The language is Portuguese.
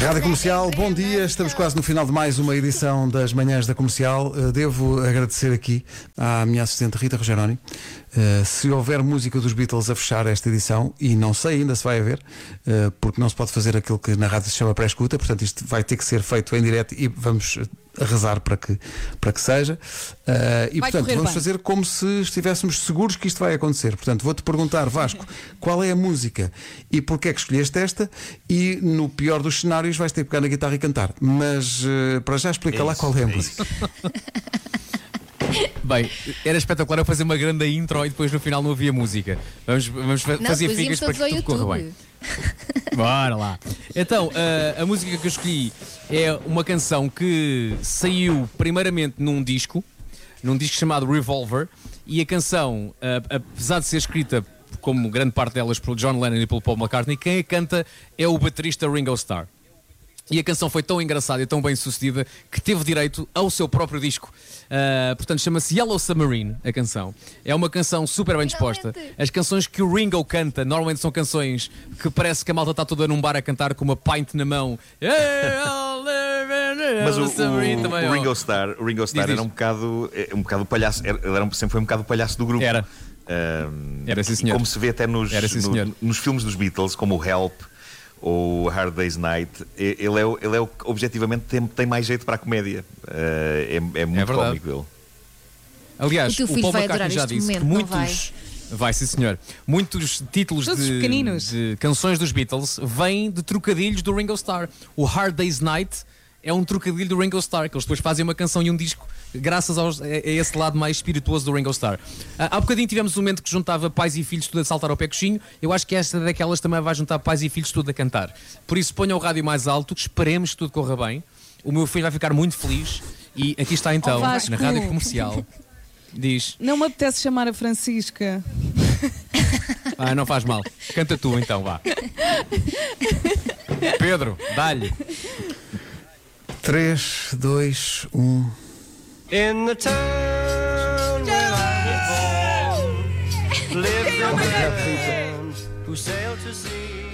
Rádio Comercial, bom dia. Estamos quase no final de mais uma edição das Manhãs da Comercial. Uh, Devo agradecer aqui à minha assistente Rita Rogeroni. Uh, se houver música dos Beatles a fechar esta edição, e não sei ainda se vai haver, uh, porque não se pode fazer aquilo que na rádio se chama pré-escuta, portanto isto vai ter que ser feito em direto e vamos rezar para que, para que seja. Uh, e Vai portanto vamos bem. fazer como se estivéssemos seguros que isto vai acontecer. Portanto, vou-te perguntar, Vasco, qual é a música e porquê é que escolheste esta? E no pior dos cenários vais ter que pegar na guitarra e cantar. Mas uh, para já explica É lá isso, qual é a é música. Bem, era espetacular eu fazer uma grande intro e depois no final não havia música. Vamos, vamos Não, fazer figas para que tudo corra bem. Bora lá. Então, a, música que eu escolhi é uma canção que saiu primeiramente num disco, num disco chamado Revolver, e a canção, apesar de ser escrita como grande parte delas pelo John Lennon e pelo Paul McCartney, quem a canta é o baterista Ringo Starr. E a canção foi tão engraçada e tão bem sucedida que teve direito ao seu próprio disco. Ah, portanto, chama-se Yellow Submarine, a canção. É uma canção super bem disposta. As canções que o Ringo canta normalmente são canções que parece que a malta está toda num bar a cantar com uma pint na mão. Mas o, o- também, o. Ringo Starr, o Ringo Starr Diz, era um bocado, é, um bocado o palhaço, era, ele era um- sempre foi um bocado o palhaço do grupo. Era. Ahm, Era, sim, senhor. Como se vê até nos, Era, sim, no- nos filmes dos Beatles, como o Help ou Hard Day's Night, ele é, o- ele é o que objetivamente tem, tem mais jeito para a comédia. Ah, é, é muito verdade. cómico ele. Aliás, O o Paul McCartney já disse momento, que muitos. Vai, sim, senhor. Muitos títulos de, de canções dos Beatles vêm de trocadilhos do Ringo Starr. O Hard Day's Night é um trocadilho do Ringo Starr, que eles depois fazem uma canção e um disco graças aos, a, a esse lado mais espirituoso do Ringo Starr. Ah, há bocadinho tivemos um momento que juntava pais e filhos tudo a saltar ao pé coxinho. Eu acho que esta daquelas também vai juntar pais e filhos tudo a cantar. Por isso, ponham o rádio mais alto, esperemos que tudo corra bem. O meu filho vai ficar muito feliz. E aqui está então, Oh, na rádio comercial. Diz. Não me apetece chamar a Francisca. Ah, não faz mal. Canta tu então, vá. Pedro, dá-lhe. 3, 2, 1. In the town where I was born, lived oh a man who sailed to sea.